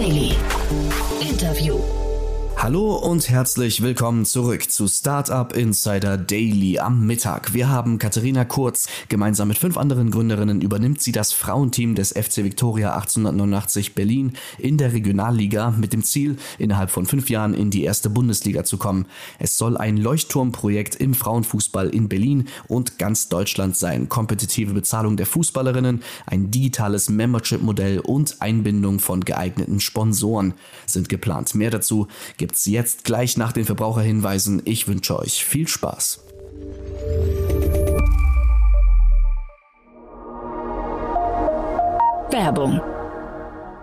Daily. Hallo und herzlich willkommen zurück zu Startup Insider Daily am Mittag. Wir haben Katharina Kurz. Gemeinsam mit fünf anderen Gründerinnen übernimmt sie das Frauenteam des FC Victoria 1889 Berlin in der Regionalliga mit dem Ziel, innerhalb von fünf Jahren in die erste Bundesliga zu kommen. Es soll ein Leuchtturmprojekt im Frauenfußball in Berlin und ganz Deutschland sein. Kompetitive Bezahlung der Fußballerinnen, ein digitales Membership-Modell und Einbindung von geeigneten Sponsoren sind geplant. Mehr dazu gibt gibt's jetzt gleich nach den Verbraucherhinweisen. Ich wünsche euch viel Spaß. Werbung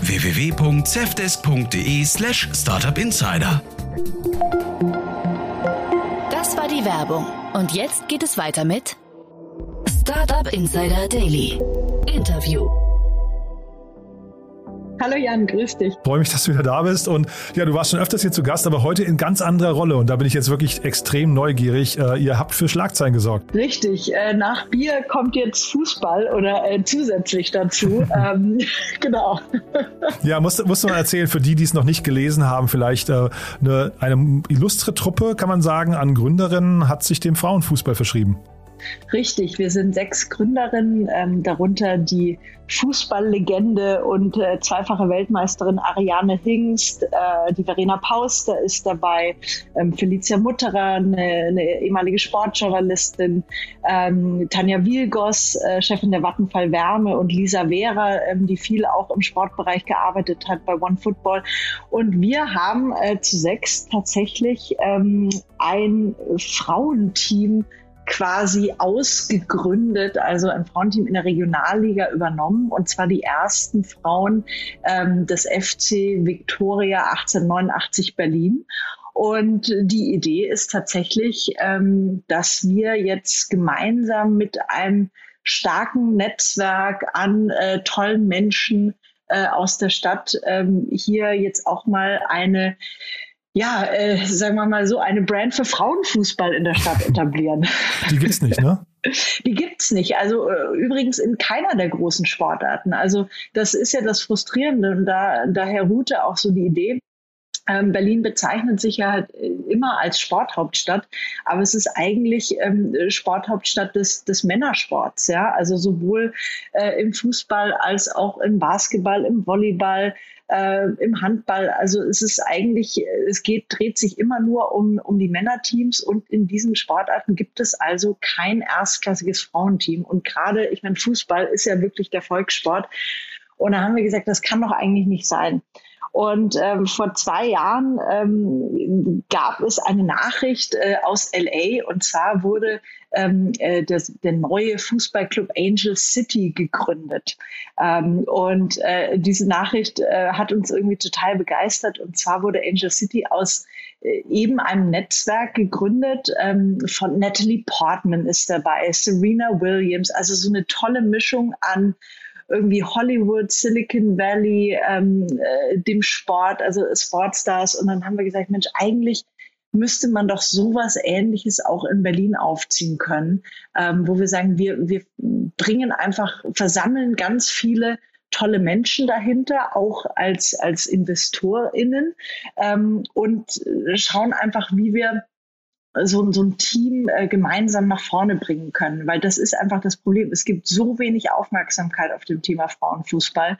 www.cevdesk.de slash startupinsider. Das war die Werbung. Und jetzt geht es weiter mit Startup Insider Daily. Interview. Hallo Jan, grüß dich. Freue mich, dass du wieder da bist. Und ja, du warst schon öfters hier zu Gast, aber heute in ganz anderer Rolle. Und da bin ich jetzt wirklich extrem neugierig. Äh, ihr habt für Schlagzeilen gesorgt. Richtig. Äh, nach Bier kommt jetzt Fußball oder äh, zusätzlich dazu. ähm, genau. Ja, musst, musst du mal erzählen, für die, die es noch nicht gelesen haben, vielleicht eine, eine illustre Truppe, kann man sagen, an Gründerinnen hat sich dem Frauenfußball verschrieben. Richtig, wir sind sechs Gründerinnen, ähm, darunter die Fußballlegende und äh, zweifache Weltmeisterin Ariane Hingst, äh, die Verena Pauster ist dabei, ähm, Felicia Mutterer, eine, eine ehemalige Sportjournalistin, ähm, Tanja Wilgos, äh, Chefin der Vattenfall Wärme und Lisa Vera, ähm, die viel auch im Sportbereich gearbeitet hat bei One Football. Und wir haben äh, zu sechs tatsächlich ähm, ein Frauenteam quasi ausgegründet, also ein Frauenteam in der Regionalliga übernommen und zwar die ersten Frauen ähm, des FC Victoria 1889 Berlin. Und die Idee ist tatsächlich, ähm, dass wir jetzt gemeinsam mit einem starken Netzwerk an äh, tollen Menschen äh, aus der Stadt ähm, hier jetzt auch mal eine ja, äh, sagen wir mal so, eine Brand für Frauenfußball in der Stadt etablieren. Die gibt's nicht, ne? Die gibt's nicht. Also äh, übrigens in keiner der großen Sportarten. Also das ist ja das Frustrierende und da, daher ruhte auch so die Idee. Ähm, Berlin bezeichnet sich ja halt immer als Sporthauptstadt, aber es ist eigentlich ähm, Sporthauptstadt des, des Männersports, ja. Also sowohl äh, im Fußball als auch im Basketball, im Volleyball, äh, im Handball. Also es ist eigentlich, es geht, dreht sich immer nur um, um die Männerteams und in diesen Sportarten gibt es also kein erstklassiges Frauenteam. Und gerade, ich meine, Fußball ist ja wirklich der Volkssport. Und da haben wir gesagt, das kann doch eigentlich nicht sein. Und ähm, vor zwei Jahren ähm, gab es eine Nachricht äh, aus LA und zwar wurde ähm, äh, das, der neue Fußballclub Angel City gegründet. Ähm, und äh, diese Nachricht äh, hat uns irgendwie total begeistert. Und zwar wurde Angel City aus äh, eben einem Netzwerk gegründet ähm, von Natalie Portman ist dabei, Serena Williams, also so eine tolle Mischung an irgendwie Hollywood, Silicon Valley, ähm, äh, dem Sport, also Sportstars. Und dann haben wir gesagt, Mensch, eigentlich müsste man doch sowas Ähnliches auch in Berlin aufziehen können, ähm, wo wir sagen, wir, wir bringen einfach, versammeln ganz viele tolle Menschen dahinter, auch als, als InvestorInnen ähm, und schauen einfach, wie wir so, so ein Team äh, gemeinsam nach vorne bringen können, weil das ist einfach das Problem. Es gibt so wenig Aufmerksamkeit auf dem Thema Frauenfußball,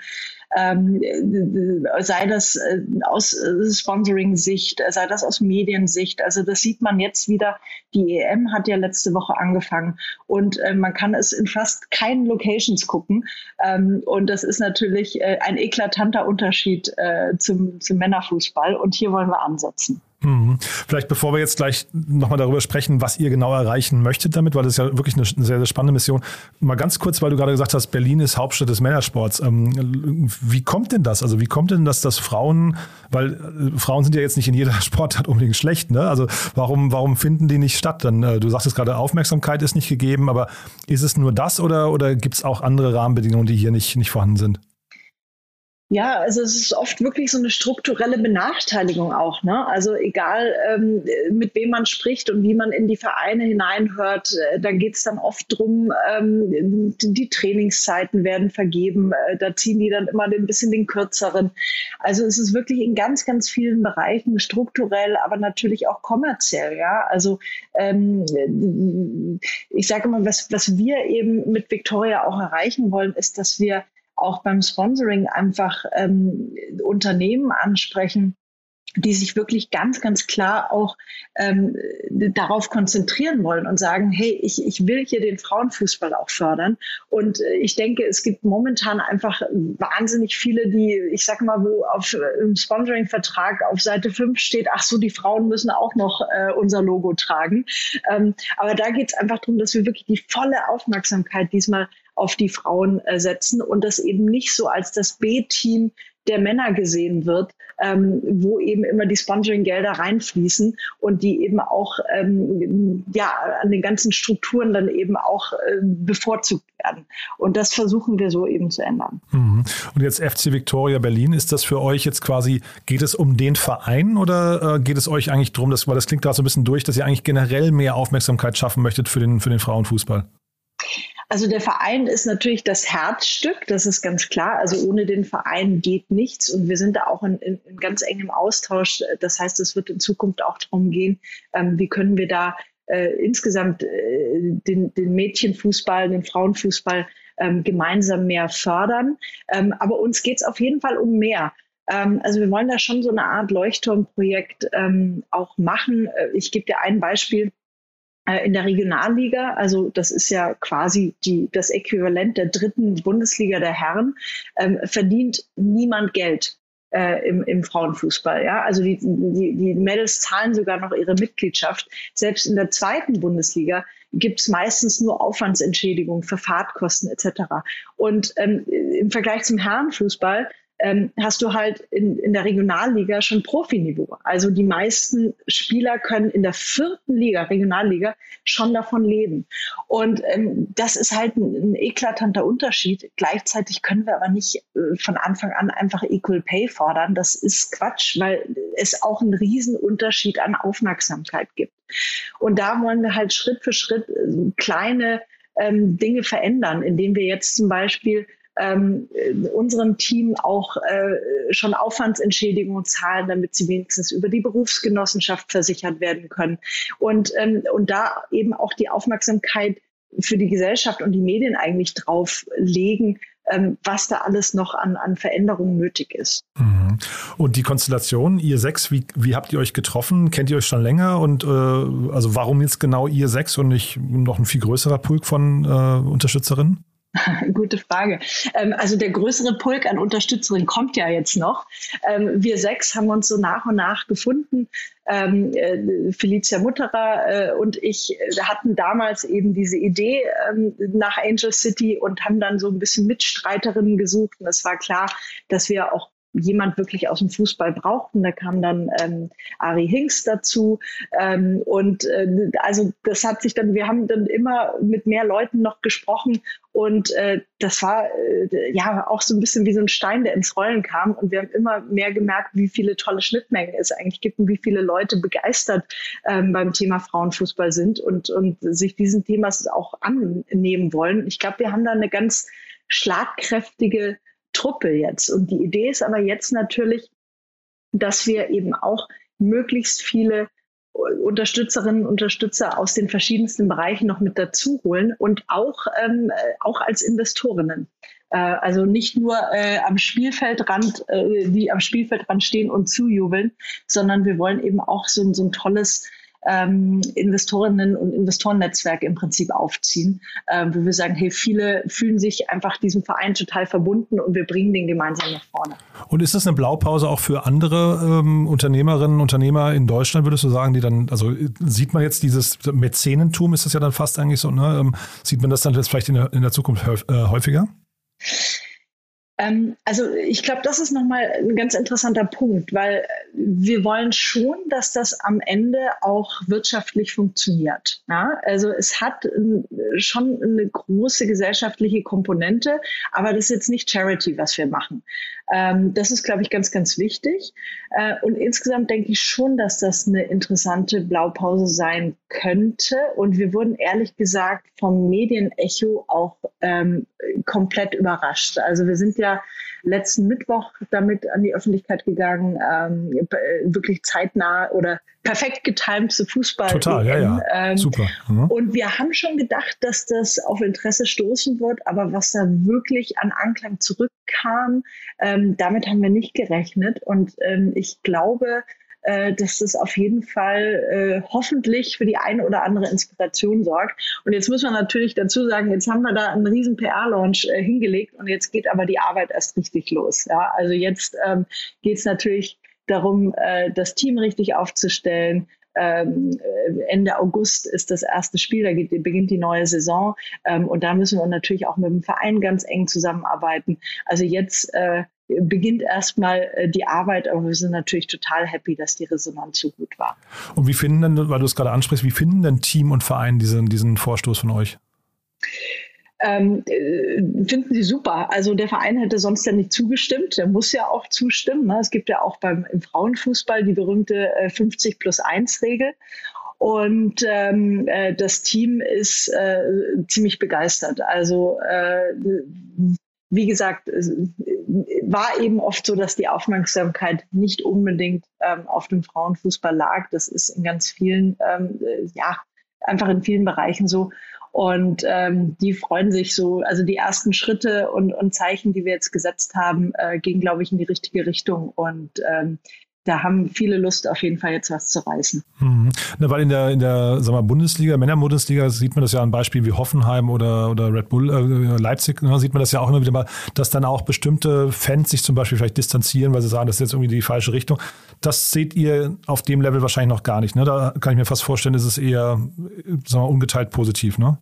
ähm, äh, sei das äh, aus äh, Sponsoring-Sicht, sei das aus Mediensicht. Also das sieht man jetzt wieder. Die EM hat ja letzte Woche angefangen und äh, man kann es in fast keinen Locations gucken. Ähm, und das ist natürlich äh, ein eklatanter Unterschied äh, zum, zum Männerfußball. Und hier wollen wir ansetzen. Mhm. Vielleicht bevor wir jetzt gleich nochmal darüber sprechen, was ihr genau erreichen möchtet damit, weil das ist ja wirklich eine sehr, sehr spannende Mission. Mal ganz kurz, weil du gerade gesagt hast, Berlin ist Hauptstadt des Männersports. Ähm, wie kommt denn das? Also wie kommt denn das, dass Frauen, weil äh, Frauen sind ja jetzt nicht in jeder Sportart unbedingt schlecht, ne? Also warum, warum finden die nicht statt? Dann, äh, du sagtest gerade, Aufmerksamkeit ist nicht gegeben, aber ist es nur das oder, oder gibt es auch andere Rahmenbedingungen, die hier nicht, nicht vorhanden sind? Ja, also es ist oft wirklich so eine strukturelle Benachteiligung auch. Ne? Also egal, ähm, mit wem man spricht und wie man in die Vereine hineinhört, äh, da geht es dann oft drum, ähm, die Trainingszeiten werden vergeben, äh, da ziehen die dann immer ein bisschen den kürzeren. Also es ist wirklich in ganz, ganz vielen Bereichen strukturell, aber natürlich auch kommerziell. Ja, also ähm, ich sage immer, was, was wir eben mit Victoria auch erreichen wollen, ist, dass wir auch beim Sponsoring einfach ähm, Unternehmen ansprechen, die sich wirklich ganz, ganz klar auch ähm, darauf konzentrieren wollen und sagen, hey, ich, ich will hier den Frauenfußball auch fördern. Und äh, ich denke, es gibt momentan einfach wahnsinnig viele, die, ich sag mal, wo auf äh, im Sponsoring-Vertrag auf Seite 5 steht, ach so, die Frauen müssen auch noch äh, unser Logo tragen. Ähm, aber da geht es einfach darum, dass wir wirklich die volle Aufmerksamkeit diesmal auf die Frauen äh, setzen und das eben nicht so als das B-Team der Männer gesehen wird, ähm, wo eben immer die Sponsoring-Gelder reinfließen und die eben auch ähm, ja, an den ganzen Strukturen dann eben auch äh, bevorzugt werden. Und das versuchen wir so eben zu ändern. Mhm. Und jetzt FC Victoria Berlin, ist das für euch jetzt quasi, geht es um den Verein oder äh, geht es euch eigentlich darum, dass, weil das klingt da so ein bisschen durch, dass ihr eigentlich generell mehr Aufmerksamkeit schaffen möchtet für den, für den Frauenfußball? Also der Verein ist natürlich das Herzstück, das ist ganz klar. Also ohne den Verein geht nichts und wir sind da auch in, in, in ganz engem Austausch. Das heißt, es wird in Zukunft auch darum gehen, ähm, wie können wir da äh, insgesamt äh, den, den Mädchenfußball, den Frauenfußball ähm, gemeinsam mehr fördern. Ähm, aber uns geht es auf jeden Fall um mehr. Ähm, also wir wollen da schon so eine Art Leuchtturmprojekt ähm, auch machen. Äh, ich gebe dir ein Beispiel in der Regionalliga, also das ist ja quasi die, das Äquivalent der dritten Bundesliga der Herren, ähm, verdient niemand Geld. Äh, im, im Frauenfußball. Ja? Also die, die, die Mädels zahlen sogar noch ihre Mitgliedschaft. Selbst in der zweiten Bundesliga gibt es meistens nur Aufwandsentschädigung für Fahrtkosten etc. Und ähm, im Vergleich zum Herrenfußball ähm, hast du halt in, in der Regionalliga schon Profiniveau. Also die meisten Spieler können in der vierten Liga, Regionalliga, schon davon leben. Und ähm, das ist halt ein, ein, eklatanter Unterschied. Gleichzeitig können wir aber nicht äh, von Anfang an einfach Equal Pay fordern. Das ist Quatsch, weil es auch einen Riesenunterschied an Aufmerksamkeit gibt. Und da wollen wir halt Schritt für Schritt äh, kleine ähm, Dinge verändern, indem wir jetzt zum Beispiel ähm, unserem Team auch äh, schon Aufwandsentschädigungen zahlen, damit sie wenigstens über die Berufsgenossenschaft versichert werden können. Und, ähm, und da eben auch die Aufmerksamkeit für die Gesellschaft und die Medien eigentlich drauf legen, ähm, was da alles noch an, an Veränderungen nötig ist. Mhm. Und die Konstellation, ihr sechs, wie, wie habt ihr euch getroffen? Kennt ihr euch schon länger? Und äh, also warum jetzt genau ihr sechs und nicht noch ein viel größerer Pulk von äh, Unterstützerinnen? Gute Frage. Ähm, also der größere Pulk an Unterstützerinnen kommt ja jetzt noch. Ähm, wir sechs haben uns so nach und nach gefunden. Ähm, äh, Felicia Mutterer äh, und ich äh, hatten damals eben diese Idee nach Angel City und haben dann so ein bisschen Mitstreiterinnen gesucht. Und es war klar, dass wir auch jemand wirklich aus dem Fußball brauchten. Da kam dann ähm, Ari Hinks dazu. Ähm, und äh, also das hat sich dann, wir haben dann immer mit mehr Leuten noch gesprochen und äh, das war äh, ja auch so ein bisschen wie so ein Stein, der ins Rollen kam. Und wir haben immer mehr gemerkt, wie viele tolle Schnittmengen es eigentlich gibt und wie viele Leute begeistert ähm, beim Thema Frauenfußball sind und, und sich diesen Themas auch annehmen wollen. Ich glaube, wir haben da eine ganz schlagkräftige Truppe jetzt. Und die Idee ist aber jetzt natürlich, dass wir eben auch möglichst viele Unterstützerinnen und Unterstützer aus den verschiedensten Bereichen noch mit dazu holen und auch, ähm, auch als Investorinnen. Äh, also nicht nur äh, am Spielfeldrand, äh, die am Spielfeldrand stehen und zujubeln, sondern wir wollen eben auch so, so ein tolles ähm, Investorinnen und Investorennetzwerk im Prinzip aufziehen, äh, wo wir sagen, hey, viele fühlen sich einfach diesem Verein total verbunden und wir bringen den gemeinsam nach vorne. Und ist das eine Blaupause auch für andere ähm, Unternehmerinnen, Unternehmer in Deutschland, würdest du sagen, die dann, also sieht man jetzt dieses Mäzenentum, ist das ja dann fast eigentlich so, ne? Ähm, sieht man das dann jetzt vielleicht in der, in der Zukunft äh, häufiger? Ähm, also ich glaube, das ist nochmal ein ganz interessanter Punkt, weil wir wollen schon, dass das am Ende auch wirtschaftlich funktioniert. Ja? Also es hat schon eine große gesellschaftliche Komponente, aber das ist jetzt nicht Charity, was wir machen. Ähm, das ist, glaube ich, ganz, ganz wichtig. Äh, und insgesamt denke ich schon, dass das eine interessante Blaupause sein könnte. Und wir wurden ehrlich gesagt vom Medienecho auch ähm, komplett überrascht. Also wir sind ja letzten Mittwoch damit an die Öffentlichkeit gegangen, ähm, wirklich zeitnah oder perfekt getimt zu Fußball. Total, ja, ja. Ähm, Super. Mhm. Und wir haben schon gedacht, dass das auf Interesse stoßen wird, aber was da wirklich an Anklang zurückkam, ähm, damit haben wir nicht gerechnet. Und ähm, ich glaube, äh, dass das auf jeden Fall äh, hoffentlich für die eine oder andere Inspiration sorgt. Und jetzt muss man natürlich dazu sagen, jetzt haben wir da einen riesen PR-Launch äh, hingelegt und jetzt geht aber die Arbeit erst richtig los. Ja? Also jetzt ähm, geht es natürlich darum, äh, das Team richtig aufzustellen, ähm, äh, Ende August ist das erste Spiel, da geht, beginnt die neue Saison. Ähm, und da müssen wir natürlich auch mit dem Verein ganz eng zusammenarbeiten. Also jetzt äh, beginnt erstmal äh, die Arbeit, aber wir sind natürlich total happy, dass die Resonanz so gut war. Und wie finden denn, weil du es gerade ansprichst, wie finden denn Team und Verein diesen, diesen Vorstoß von euch? Ähm, äh, finden sie super. Also der Verein hätte sonst ja nicht zugestimmt. Der muss ja auch zustimmen. Ne? Es gibt ja auch beim im Frauenfußball die berühmte äh, 50 plus 1 Regel. Und ähm, äh, das Team ist äh, ziemlich begeistert. Also äh, wie gesagt, es war eben oft so, dass die Aufmerksamkeit nicht unbedingt ähm, auf dem Frauenfußball lag. Das ist in ganz vielen, ähm, äh, ja, einfach in vielen Bereichen so. Und ähm, die freuen sich so, also die ersten Schritte und, und Zeichen, die wir jetzt gesetzt haben, äh, gehen, glaube ich, in die richtige Richtung. Und ähm, da haben viele Lust, auf jeden Fall jetzt was zu reißen. Mhm. Na, weil in der, in der sag mal, Bundesliga, Männerbundesliga, sieht man das ja an Beispielen wie Hoffenheim oder, oder Red Bull, äh, Leipzig, ne, sieht man das ja auch immer wieder mal, dass dann auch bestimmte Fans sich zum Beispiel vielleicht distanzieren, weil sie sagen, das ist jetzt irgendwie die falsche Richtung. Das seht ihr auf dem Level wahrscheinlich noch gar nicht. Ne? Da kann ich mir fast vorstellen, ist es eher sagen wir, ungeteilt positiv, ne?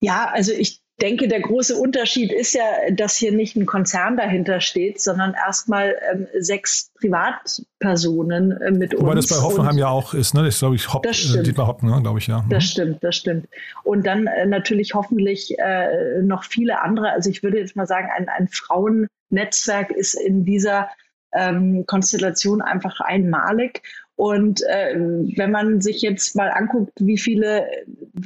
Ja, also ich denke, der große Unterschied ist ja, dass hier nicht ein Konzern dahinter steht, sondern erstmal ähm, sechs Privatpersonen äh, mit Wobei uns. Wobei das bei Hoffenheim ja auch ist, ne? Das ist, glaube ich, Hopp, äh, Dietmar Hopp, ne? glaube ich, ja. Das mhm. stimmt, das stimmt. Und dann äh, natürlich hoffentlich äh, noch viele andere. Also ich würde jetzt mal sagen, ein, ein Frauennetzwerk ist in dieser ähm, Konstellation einfach einmalig. Und äh, wenn man sich jetzt mal anguckt, wie viele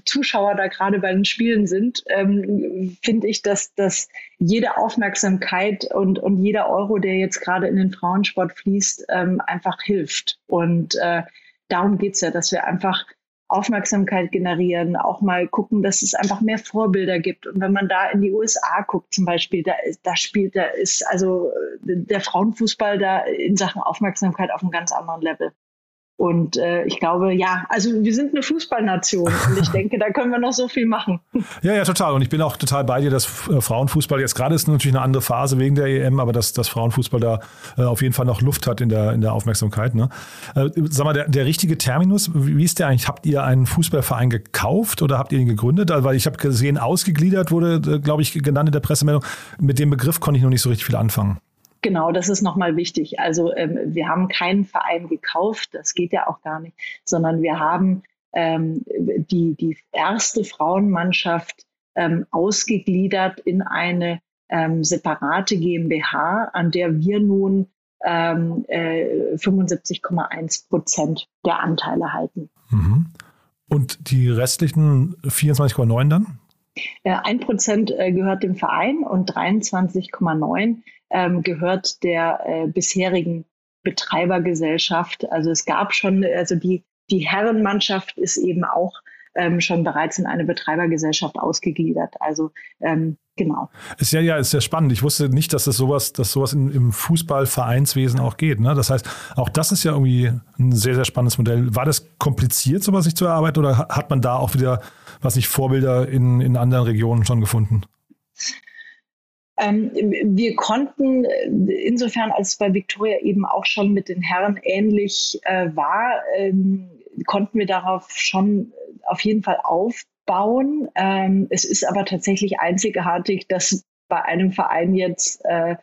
Zuschauer da gerade bei den Spielen sind, ähm, finde ich, dass, dass jede Aufmerksamkeit und, und jeder Euro, der jetzt gerade in den Frauensport fließt, ähm, einfach hilft. Und äh, darum geht's ja, dass wir einfach Aufmerksamkeit generieren, auch mal gucken, dass es einfach mehr Vorbilder gibt. Und wenn man da in die USA guckt zum Beispiel, da, da spielt, da ist also der Frauenfußball da in Sachen Aufmerksamkeit auf einem ganz anderen Level. Und äh, ich glaube, ja, also wir sind eine Fußballnation und ich denke, da können wir noch so viel machen. Ja, ja, total. Und ich bin auch total bei dir, dass äh, Frauenfußball jetzt gerade ist natürlich eine andere Phase wegen der EM, aber dass, dass Frauenfußball da äh, auf jeden Fall noch Luft hat in der, in der Aufmerksamkeit. Ne? Äh, sag mal, der, der richtige Terminus, wie ist der eigentlich? Habt ihr einen Fußballverein gekauft oder habt ihr ihn gegründet? Also, weil ich habe gesehen, ausgegliedert wurde, äh, glaube ich, genannt in der Pressemeldung. Mit dem Begriff konnte ich noch nicht so richtig viel anfangen. Genau, das ist nochmal wichtig. Also ähm, wir haben keinen Verein gekauft, das geht ja auch gar nicht, sondern wir haben ähm, die, die erste Frauenmannschaft ähm, ausgegliedert in eine ähm, separate GmbH, an der wir nun ähm, äh, 75,1 Prozent der Anteile halten. Mhm. Und die restlichen 24,9 dann? Äh, ein Prozent äh, gehört dem Verein und 23,9 ähm, gehört der äh, bisherigen Betreibergesellschaft. Also es gab schon, also die, die Herrenmannschaft ist eben auch ähm, schon bereits in eine Betreibergesellschaft ausgegliedert. Also ähm, genau. Ist ja, ja, ist sehr spannend. Ich wusste nicht, dass es sowas, dass sowas im Fußballvereinswesen auch geht. Ne? Das heißt, auch das ist ja irgendwie ein sehr, sehr spannendes Modell. War das kompliziert, sowas sich zu erarbeiten oder hat man da auch wieder, was ich Vorbilder in, in anderen Regionen schon gefunden? Ähm, wir konnten insofern, als es bei Victoria eben auch schon mit den Herren ähnlich äh, war, ähm, konnten wir darauf schon auf jeden Fall aufbauen. Ähm, es ist aber tatsächlich einzigartig, dass bei einem Verein jetzt äh,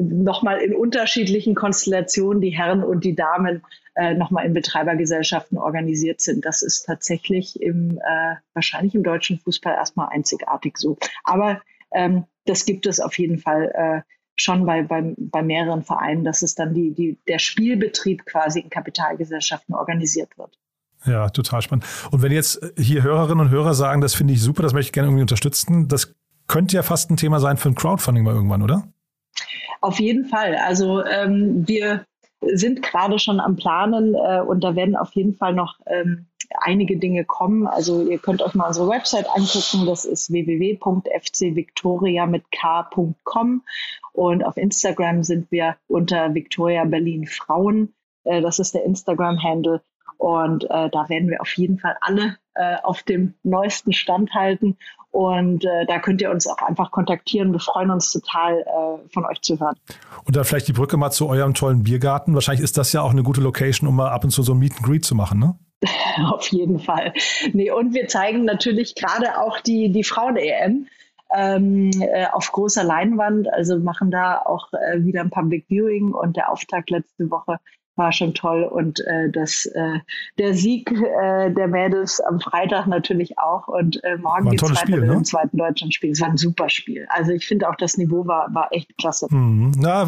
nochmal in unterschiedlichen Konstellationen die Herren und die Damen äh, nochmal in Betreibergesellschaften organisiert sind. Das ist tatsächlich im, äh, wahrscheinlich im deutschen Fußball erstmal einzigartig so. Aber ähm, das gibt es auf jeden Fall äh, schon bei, bei, bei mehreren Vereinen, dass es dann die, die, der Spielbetrieb quasi in Kapitalgesellschaften organisiert wird. Ja, total spannend. Und wenn jetzt hier Hörerinnen und Hörer sagen, das finde ich super, das möchte ich gerne irgendwie unterstützen, das könnte ja fast ein Thema sein für ein Crowdfunding mal irgendwann, oder? Auf jeden Fall. Also ähm, wir sind gerade schon am Planen äh, und da werden auf jeden Fall noch ähm, einige Dinge kommen. Also ihr könnt euch mal unsere Website angucken. Das ist www.fcvictoria mit k.com und auf Instagram sind wir unter Victoria Berlin Frauen. Äh, das ist der Instagram-Handle. Und äh, da werden wir auf jeden Fall alle äh, auf dem neuesten Stand halten. Und äh, da könnt ihr uns auch einfach kontaktieren. Wir freuen uns total, äh, von euch zu hören. Und dann vielleicht die Brücke mal zu eurem tollen Biergarten. Wahrscheinlich ist das ja auch eine gute Location, um mal ab und zu so ein Meet and Greet zu machen, ne? Auf jeden Fall. Nee, und wir zeigen natürlich gerade auch die, die Frauen-EM ähm, äh, auf großer Leinwand. Also machen da auch äh, wieder ein Public Viewing und der Auftakt letzte Woche war schon toll und äh, das, äh, der Sieg äh, der Mädels am Freitag natürlich auch und äh, morgen geht es weiter Spiel, mit ne? dem zweiten Deutschlandspiel. Es war ein super Spiel. Also ich finde auch das Niveau war, war echt klasse. Mhm. Na,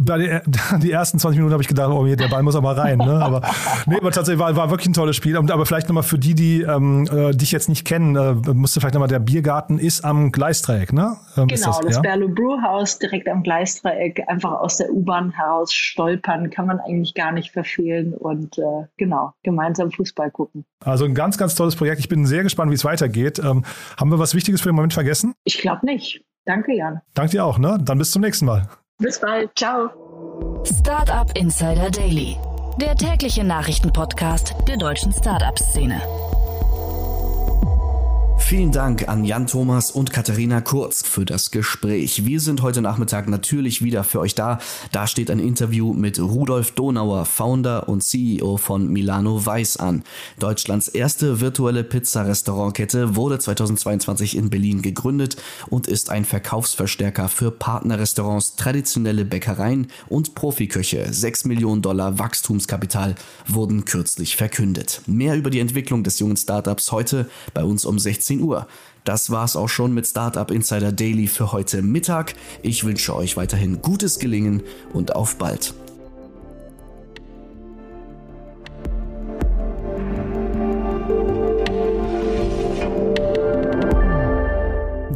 bei den, die ersten 20 Minuten habe ich gedacht, oh, der Ball muss aber rein. Ne? Aber, nee, aber tatsächlich war, war wirklich ein tolles Spiel. Aber vielleicht nochmal für die, die ähm, äh, dich jetzt nicht kennen, äh, musste vielleicht nochmal, der Biergarten ist am Gleisdreieck, ne? Ähm, genau, das, das ja? Berlo Brewhouse direkt am Gleisdreieck, einfach aus der U-Bahn heraus stolpern, kann man eigentlich gar gar nicht verfehlen und äh, genau, gemeinsam Fußball gucken. Also ein ganz, ganz tolles Projekt. Ich bin sehr gespannt, wie es weitergeht. Ähm, haben wir was Wichtiges für den Moment vergessen? Ich glaube nicht. Danke, Jan. Danke dir auch, ne? Dann bis zum nächsten Mal. Bis bald. Ciao. Startup Insider Daily. Der tägliche Nachrichtenpodcast der deutschen Startup-Szene. Vielen Dank an Jan Thomas und Katharina Kurz für das Gespräch. Wir sind heute Nachmittag natürlich wieder für euch da. Da steht ein Interview mit Rudolf Donauer, Founder und CEO von Milano Weiß an. Deutschlands erste virtuelle Pizza-Restaurantkette wurde 2022 in Berlin gegründet und ist ein Verkaufsverstärker für Partnerrestaurants, traditionelle Bäckereien und Profiköche. 6 Millionen Dollar Wachstumskapital wurden kürzlich verkündet. Mehr über die Entwicklung des jungen Startups heute bei uns um 16 16 Uhr. Das war's auch schon mit Startup Insider Daily für heute Mittag. Ich wünsche euch weiterhin gutes Gelingen und auf bald.